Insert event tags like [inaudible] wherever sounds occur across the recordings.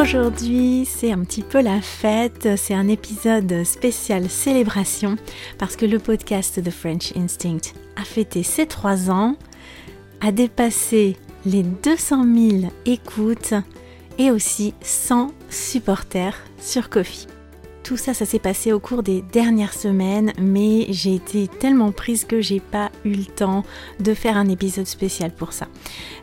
Aujourd'hui, c'est un petit peu la fête, c'est un épisode spécial célébration parce que le podcast The French Instinct a fêté ses trois ans, a dépassé les 200 000 écoutes et aussi 100 supporters sur Kofi. Tout ça, ça s'est passé au cours des dernières semaines, mais j'ai été tellement prise que j'ai pas eu le temps de faire un épisode spécial pour ça.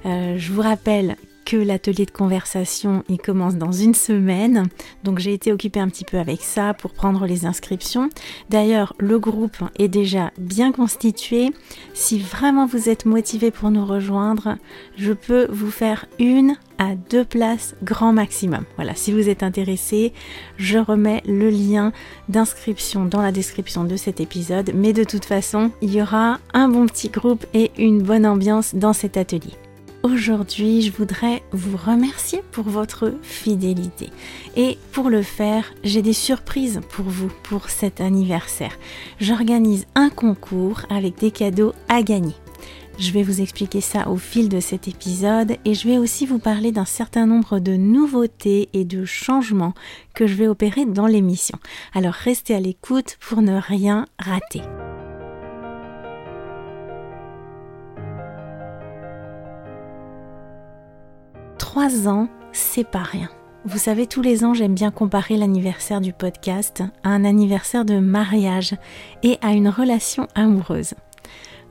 Euh, je vous rappelle que l'atelier de conversation il commence dans une semaine. Donc j'ai été occupée un petit peu avec ça pour prendre les inscriptions. D'ailleurs, le groupe est déjà bien constitué. Si vraiment vous êtes motivé pour nous rejoindre, je peux vous faire une à deux places grand maximum. Voilà, si vous êtes intéressé, je remets le lien d'inscription dans la description de cet épisode. Mais de toute façon, il y aura un bon petit groupe et une bonne ambiance dans cet atelier. Aujourd'hui, je voudrais vous remercier pour votre fidélité. Et pour le faire, j'ai des surprises pour vous pour cet anniversaire. J'organise un concours avec des cadeaux à gagner. Je vais vous expliquer ça au fil de cet épisode et je vais aussi vous parler d'un certain nombre de nouveautés et de changements que je vais opérer dans l'émission. Alors restez à l'écoute pour ne rien rater. Trois ans, c'est pas rien. Vous savez, tous les ans, j'aime bien comparer l'anniversaire du podcast à un anniversaire de mariage et à une relation amoureuse.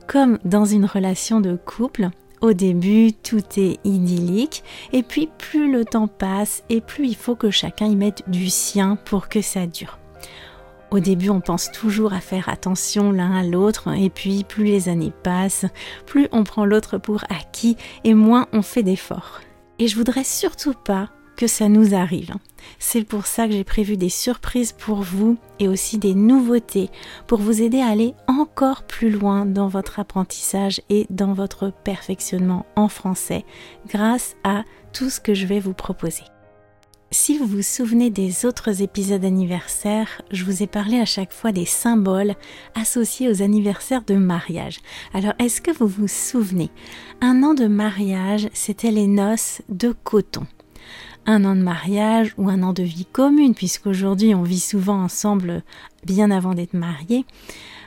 Comme dans une relation de couple, au début, tout est idyllique, et puis plus le temps passe, et plus il faut que chacun y mette du sien pour que ça dure. Au début, on pense toujours à faire attention l'un à l'autre, et puis plus les années passent, plus on prend l'autre pour acquis, et moins on fait d'efforts. Et je voudrais surtout pas que ça nous arrive. C'est pour ça que j'ai prévu des surprises pour vous et aussi des nouveautés pour vous aider à aller encore plus loin dans votre apprentissage et dans votre perfectionnement en français grâce à tout ce que je vais vous proposer. Si vous vous souvenez des autres épisodes anniversaires, je vous ai parlé à chaque fois des symboles associés aux anniversaires de mariage. Alors est-ce que vous vous souvenez? Un an de mariage, c'était les noces de coton. Un an de mariage ou un an de vie commune, puisqu'aujourd'hui on vit souvent ensemble bien avant d'être mariés.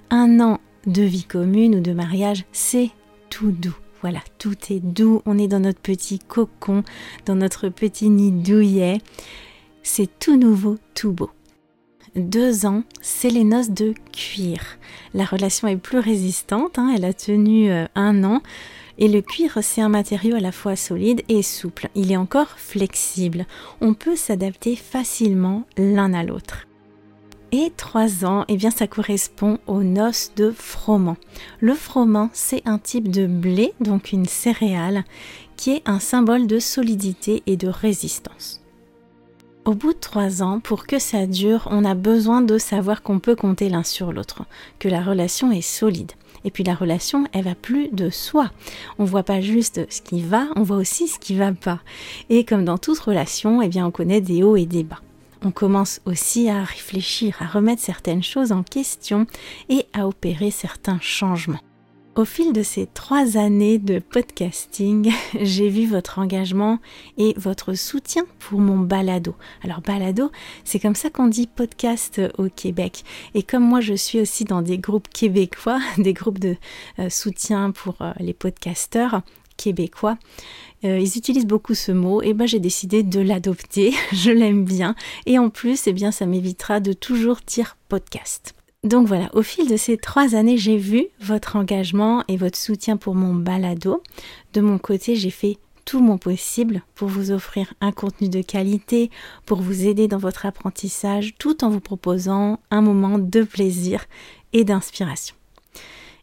Un an de vie commune ou de mariage, c'est tout doux. Voilà, tout est doux, on est dans notre petit cocon, dans notre petit nid douillet. C'est tout nouveau, tout beau. Deux ans, c'est les noces de cuir. La relation est plus résistante, hein, elle a tenu euh, un an. Et le cuir, c'est un matériau à la fois solide et souple. Il est encore flexible. On peut s'adapter facilement l'un à l'autre et 3 ans, eh bien ça correspond aux noces de froment. Le froment, c'est un type de blé, donc une céréale, qui est un symbole de solidité et de résistance. Au bout de 3 ans, pour que ça dure, on a besoin de savoir qu'on peut compter l'un sur l'autre, que la relation est solide. Et puis la relation, elle va plus de soi. On voit pas juste ce qui va, on voit aussi ce qui va pas. Et comme dans toute relation, eh bien on connaît des hauts et des bas on commence aussi à réfléchir, à remettre certaines choses en question et à opérer certains changements. Au fil de ces trois années de podcasting, [laughs] j'ai vu votre engagement et votre soutien pour mon balado. Alors balado, c'est comme ça qu'on dit podcast au Québec. Et comme moi je suis aussi dans des groupes québécois, [laughs] des groupes de euh, soutien pour euh, les podcasteurs, québécois. Euh, ils utilisent beaucoup ce mot et ben j'ai décidé de l'adopter. [laughs] Je l'aime bien et en plus eh bien ça m'évitera de toujours dire podcast. Donc voilà, au fil de ces trois années, j'ai vu votre engagement et votre soutien pour mon balado. De mon côté, j'ai fait tout mon possible pour vous offrir un contenu de qualité, pour vous aider dans votre apprentissage, tout en vous proposant un moment de plaisir et d'inspiration.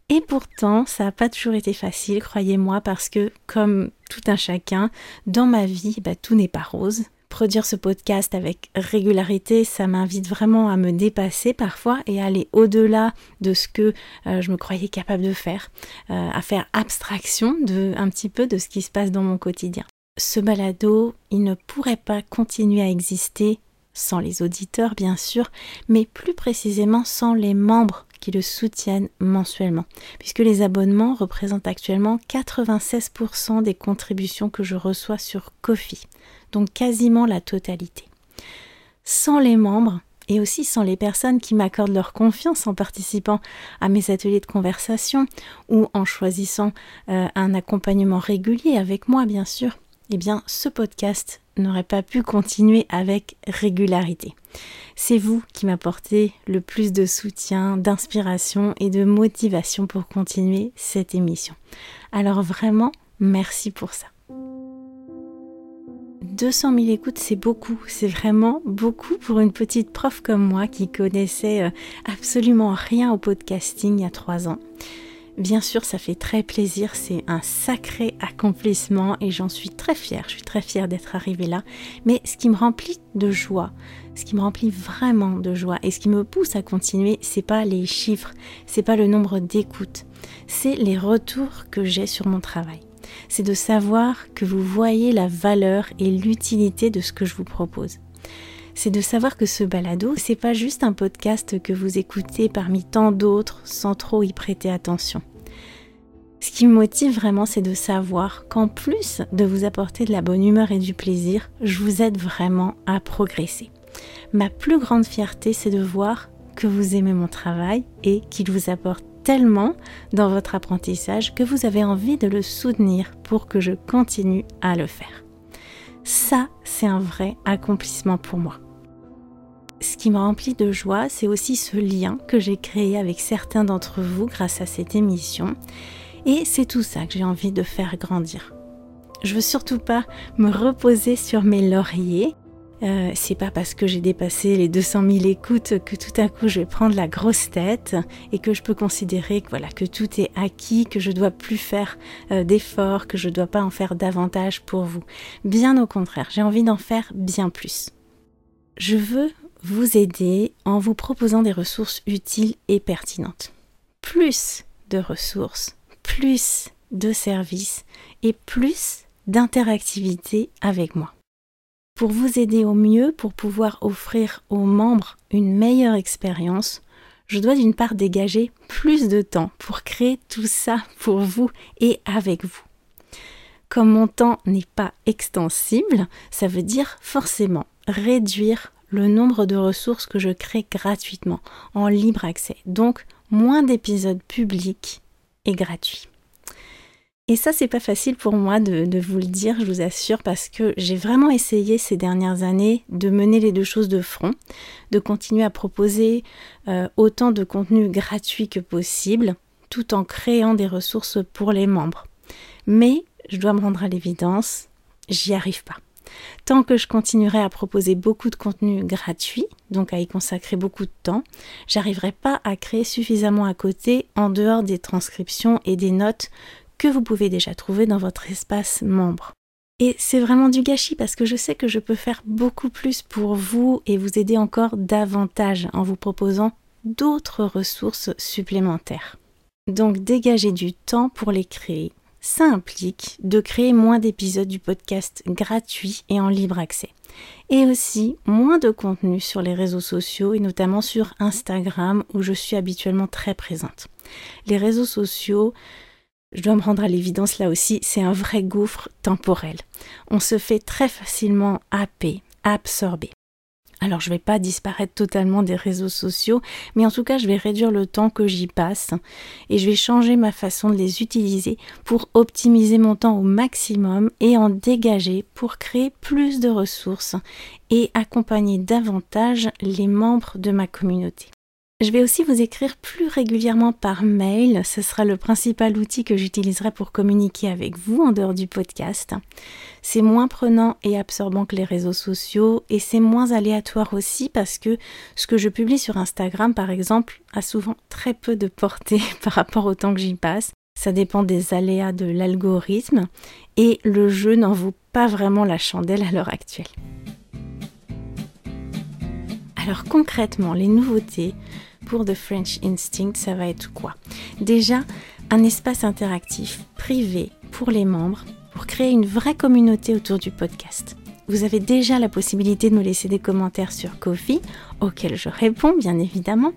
Et pourtant, ça n'a pas toujours été facile, croyez-moi, parce que comme tout un chacun, dans ma vie, bah, tout n'est pas rose. Produire ce podcast avec régularité, ça m'invite vraiment à me dépasser parfois et à aller au-delà de ce que euh, je me croyais capable de faire, euh, à faire abstraction de un petit peu de ce qui se passe dans mon quotidien. Ce balado, il ne pourrait pas continuer à exister sans les auditeurs bien sûr, mais plus précisément sans les membres qui le soutiennent mensuellement, puisque les abonnements représentent actuellement 96% des contributions que je reçois sur Kofi, donc quasiment la totalité. Sans les membres, et aussi sans les personnes qui m'accordent leur confiance en participant à mes ateliers de conversation ou en choisissant euh, un accompagnement régulier avec moi, bien sûr, eh bien, ce podcast n'aurait pas pu continuer avec régularité. C'est vous qui m'apportez le plus de soutien, d'inspiration et de motivation pour continuer cette émission. Alors vraiment, merci pour ça. 200 000 écoutes, c'est beaucoup, c'est vraiment beaucoup pour une petite prof comme moi qui connaissait euh, absolument rien au podcasting il y a trois ans. Bien sûr, ça fait très plaisir, c'est un sacré accomplissement et j'en suis très fière. Je suis très fière d'être arrivée là. Mais ce qui me remplit de joie, ce qui me remplit vraiment de joie et ce qui me pousse à continuer, c'est pas les chiffres, c'est pas le nombre d'écoutes, c'est les retours que j'ai sur mon travail. C'est de savoir que vous voyez la valeur et l'utilité de ce que je vous propose c'est de savoir que ce balado, c'est pas juste un podcast que vous écoutez parmi tant d'autres sans trop y prêter attention. Ce qui me motive vraiment, c'est de savoir qu'en plus de vous apporter de la bonne humeur et du plaisir, je vous aide vraiment à progresser. Ma plus grande fierté, c'est de voir que vous aimez mon travail et qu'il vous apporte tellement dans votre apprentissage que vous avez envie de le soutenir pour que je continue à le faire. Ça, c'est un vrai accomplissement pour moi ce qui me remplit de joie, c'est aussi ce lien que j'ai créé avec certains d'entre vous grâce à cette émission. Et c'est tout ça que j'ai envie de faire grandir. Je veux surtout pas me reposer sur mes lauriers. Euh, c'est pas parce que j'ai dépassé les 200 000 écoutes que tout à coup je vais prendre la grosse tête et que je peux considérer que voilà que tout est acquis, que je dois plus faire euh, d'efforts, que je dois pas en faire davantage pour vous. Bien au contraire, j'ai envie d'en faire bien plus. Je veux vous aider en vous proposant des ressources utiles et pertinentes. Plus de ressources, plus de services et plus d'interactivité avec moi. Pour vous aider au mieux, pour pouvoir offrir aux membres une meilleure expérience, je dois d'une part dégager plus de temps pour créer tout ça pour vous et avec vous. Comme mon temps n'est pas extensible, ça veut dire forcément réduire le nombre de ressources que je crée gratuitement, en libre accès. Donc, moins d'épisodes publics et gratuits. Et ça, c'est pas facile pour moi de, vous le dire, je vous assure, parce que j'ai vraiment essayé ces dernières années de mener les deux choses de front, de continuer à proposer euh, autant de contenu gratuit que possible, tout en créant des ressources pour les membres. Mais je dois me rendre à l'évidence, j'y arrive pas. Tant que je continuerai à proposer beaucoup de contenu gratuit, donc à y consacrer beaucoup de temps, j'arriverai pas à créer suffisamment à côté en dehors des transcriptions et des notes que vous pouvez déjà trouver dans votre espace membre. Et c'est vraiment du gâchis parce que je sais que je peux faire beaucoup plus pour vous et vous aider encore davantage en vous proposant d'autres ressources supplémentaires. Donc dégagez du temps pour les créer ça implique de créer moins d'épisodes du podcast gratuits et en libre accès. Et aussi moins de contenu sur les réseaux sociaux et notamment sur Instagram où je suis habituellement très présente. Les réseaux sociaux, je dois me rendre à l'évidence là aussi, c'est un vrai gouffre temporel. On se fait très facilement happer, absorber. Alors je vais pas disparaître totalement des réseaux sociaux, mais en tout cas je vais réduire le temps que j'y passe et je vais changer ma façon de les utiliser pour optimiser mon temps au maximum et en dégager pour créer plus de ressources et accompagner davantage les membres de ma communauté. Je vais aussi vous écrire plus régulièrement par mail. Ce sera le principal outil que j'utiliserai pour communiquer avec vous en dehors du podcast. C'est moins prenant et absorbant que les réseaux sociaux et c'est moins aléatoire aussi parce que ce que je publie sur Instagram par exemple a souvent très peu de portée [laughs] par rapport au temps que j'y passe. Ça dépend des aléas de l'algorithme et le jeu n'en vaut pas vraiment la chandelle à l'heure actuelle. Alors concrètement, les nouveautés, pour The French Instinct, ça va être quoi? Déjà, un espace interactif, privé, pour les membres, pour créer une vraie communauté autour du podcast. Vous avez déjà la possibilité de me laisser des commentaires sur Kofi, auxquels je réponds bien évidemment.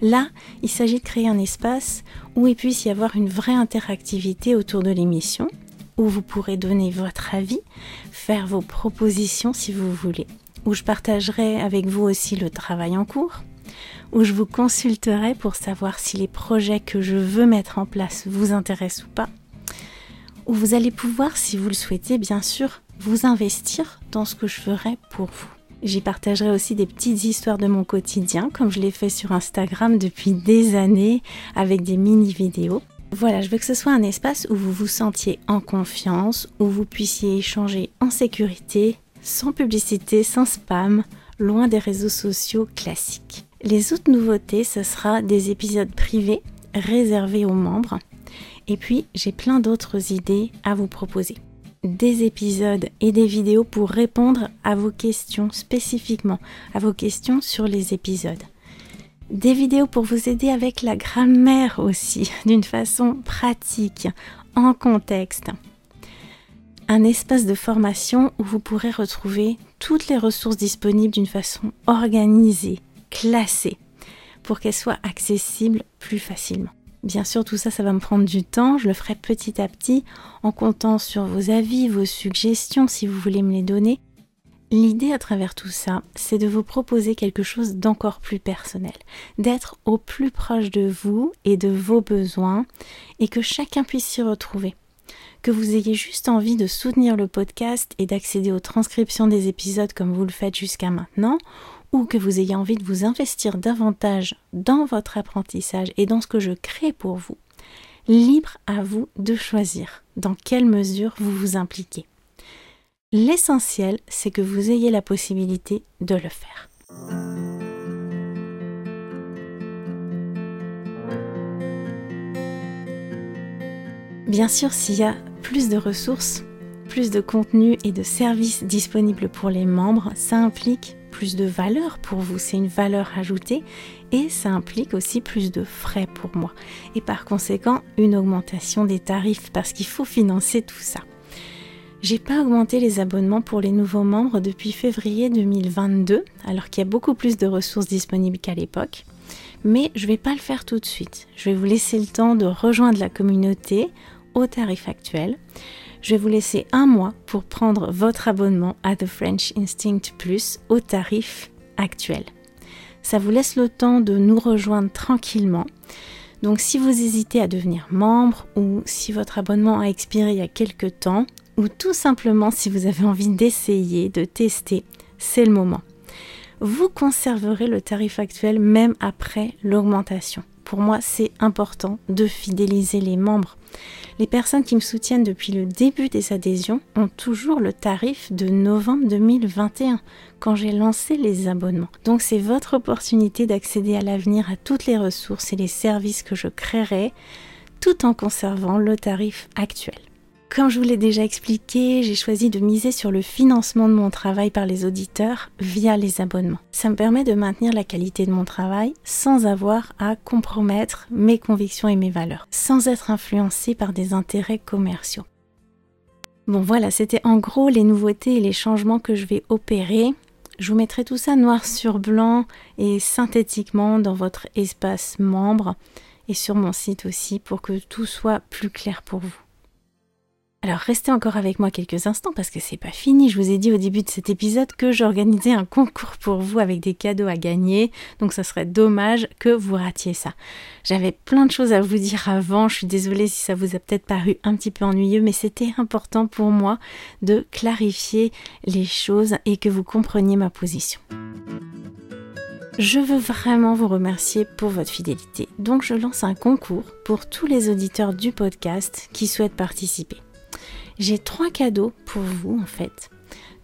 Là, il s'agit de créer un espace où il puisse y avoir une vraie interactivité autour de l'émission, où vous pourrez donner votre avis, faire vos propositions si vous voulez, où je partagerai avec vous aussi le travail en cours, où je vous consulterai pour savoir si les projets que je veux mettre en place vous intéressent ou pas, où vous allez pouvoir, si vous le souhaitez, bien sûr, vous investir dans ce que je ferai pour vous. J'y partagerai aussi des petites histoires de mon quotidien, comme je l'ai fait sur Instagram depuis des années, avec des mini-vidéos. Voilà, je veux que ce soit un espace où vous vous sentiez en confiance, où vous puissiez échanger en sécurité, sans publicité, sans spam, loin des réseaux sociaux classiques. Les autres nouveautés, ce sera des épisodes privés réservés aux membres. Et puis, j'ai plein d'autres idées à vous proposer. Des épisodes et des vidéos pour répondre à vos questions spécifiquement, à vos questions sur les épisodes. Des vidéos pour vous aider avec la grammaire aussi, [laughs] d'une façon pratique, en contexte. Un espace de formation où vous pourrez retrouver toutes les ressources disponibles d'une façon organisée, classée pour qu'elle soit accessible plus facilement. Bien sûr, tout ça, ça va me prendre du temps. Je le ferai petit à petit en comptant sur vos avis, vos suggestions si vous voulez me les donner. L'idée à travers tout ça, c'est de vous proposer quelque chose d'encore plus personnel, d'être au plus proche de vous et de vos besoins et que chacun puisse s'y retrouver. Que vous ayez juste envie de soutenir le podcast et d'accéder aux transcriptions des épisodes comme vous le faites jusqu'à maintenant, ou que vous ayez envie de vous investir davantage dans votre apprentissage et dans ce que je crée pour vous, libre à vous de choisir dans quelle mesure vous vous impliquez. L'essentiel, c'est que vous ayez la possibilité de le faire. Bien sûr, s'il y a plus de ressources, plus de contenu et de services disponibles pour les membres, ça implique plus de valeur pour vous, c'est une valeur ajoutée et ça implique aussi plus de frais pour moi et par conséquent une augmentation des tarifs parce qu'il faut financer tout ça. J'ai pas augmenté les abonnements pour les nouveaux membres depuis février 2022 alors qu'il y a beaucoup plus de ressources disponibles qu'à l'époque. Mais je vais pas le faire tout de suite. Je vais vous laisser le temps de rejoindre la communauté au tarif actuel je vais vous laisser un mois pour prendre votre abonnement à The French Instinct Plus au tarif actuel. Ça vous laisse le temps de nous rejoindre tranquillement. Donc si vous hésitez à devenir membre ou si votre abonnement a expiré il y a quelques temps ou tout simplement si vous avez envie d'essayer, de tester, c'est le moment. Vous conserverez le tarif actuel même après l'augmentation. Pour moi, c'est important de fidéliser les membres. Les personnes qui me soutiennent depuis le début des adhésions ont toujours le tarif de novembre 2021 quand j'ai lancé les abonnements. Donc c'est votre opportunité d'accéder à l'avenir à toutes les ressources et les services que je créerai tout en conservant le tarif actuel. Comme je vous l'ai déjà expliqué, j'ai choisi de miser sur le financement de mon travail par les auditeurs via les abonnements. Ça me permet de maintenir la qualité de mon travail sans avoir à compromettre mes convictions et mes valeurs, sans être influencé par des intérêts commerciaux. Bon voilà, c'était en gros les nouveautés et les changements que je vais opérer. Je vous mettrai tout ça noir sur blanc et synthétiquement dans votre espace membre et sur mon site aussi pour que tout soit plus clair pour vous. Alors restez encore avec moi quelques instants parce que c'est pas fini. Je vous ai dit au début de cet épisode que j'organisais un concours pour vous avec des cadeaux à gagner. Donc ça serait dommage que vous ratiez ça. J'avais plein de choses à vous dire avant. Je suis désolée si ça vous a peut-être paru un petit peu ennuyeux, mais c'était important pour moi de clarifier les choses et que vous compreniez ma position. Je veux vraiment vous remercier pour votre fidélité. Donc je lance un concours pour tous les auditeurs du podcast qui souhaitent participer. J'ai trois cadeaux pour vous en fait.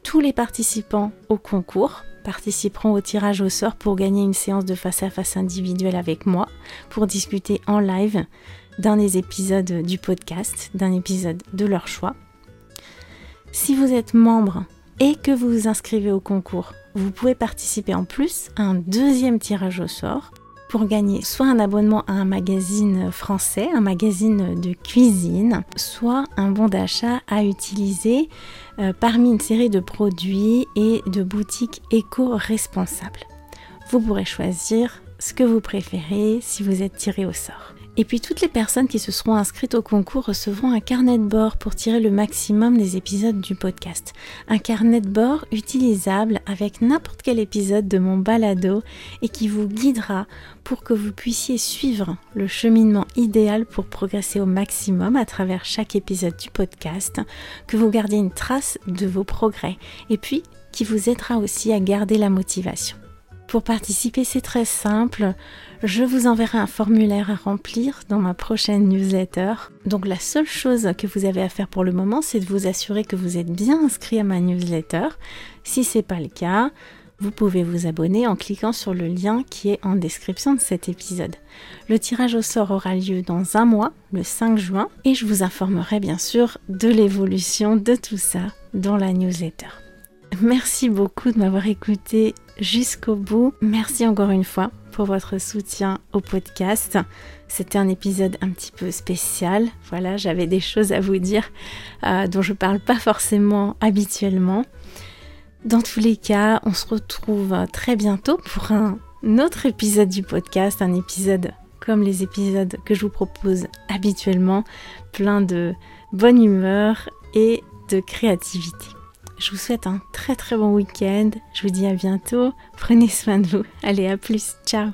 Tous les participants au concours participeront au tirage au sort pour gagner une séance de face à face individuelle avec moi pour discuter en live d'un des épisodes du podcast, d'un épisode de leur choix. Si vous êtes membre et que vous vous inscrivez au concours, vous pouvez participer en plus à un deuxième tirage au sort pour gagner soit un abonnement à un magazine français, un magazine de cuisine, soit un bon d'achat à utiliser euh, parmi une série de produits et de boutiques éco-responsables. Vous pourrez choisir ce que vous préférez si vous êtes tiré au sort. Et puis toutes les personnes qui se seront inscrites au concours recevront un carnet de bord pour tirer le maximum des épisodes du podcast. Un carnet de bord utilisable avec n'importe quel épisode de mon balado et qui vous guidera pour que vous puissiez suivre le cheminement idéal pour progresser au maximum à travers chaque épisode du podcast, que vous gardiez une trace de vos progrès et puis qui vous aidera aussi à garder la motivation. Pour participer, c'est très simple. Je vous enverrai un formulaire à remplir dans ma prochaine newsletter. Donc la seule chose que vous avez à faire pour le moment, c'est de vous assurer que vous êtes bien inscrit à ma newsletter. Si ce n'est pas le cas, vous pouvez vous abonner en cliquant sur le lien qui est en description de cet épisode. Le tirage au sort aura lieu dans un mois, le 5 juin, et je vous informerai bien sûr de l'évolution de tout ça dans la newsletter. Merci beaucoup de m'avoir écouté jusqu'au bout. Merci encore une fois pour votre soutien au podcast. C'était un épisode un petit peu spécial. Voilà, j'avais des choses à vous dire euh, dont je parle pas forcément habituellement. Dans tous les cas, on se retrouve très bientôt pour un autre épisode du podcast, un épisode comme les épisodes que je vous propose habituellement, plein de bonne humeur et de créativité. Je vous souhaite un très très bon week-end. Je vous dis à bientôt. Prenez soin de vous. Allez, à plus. Ciao.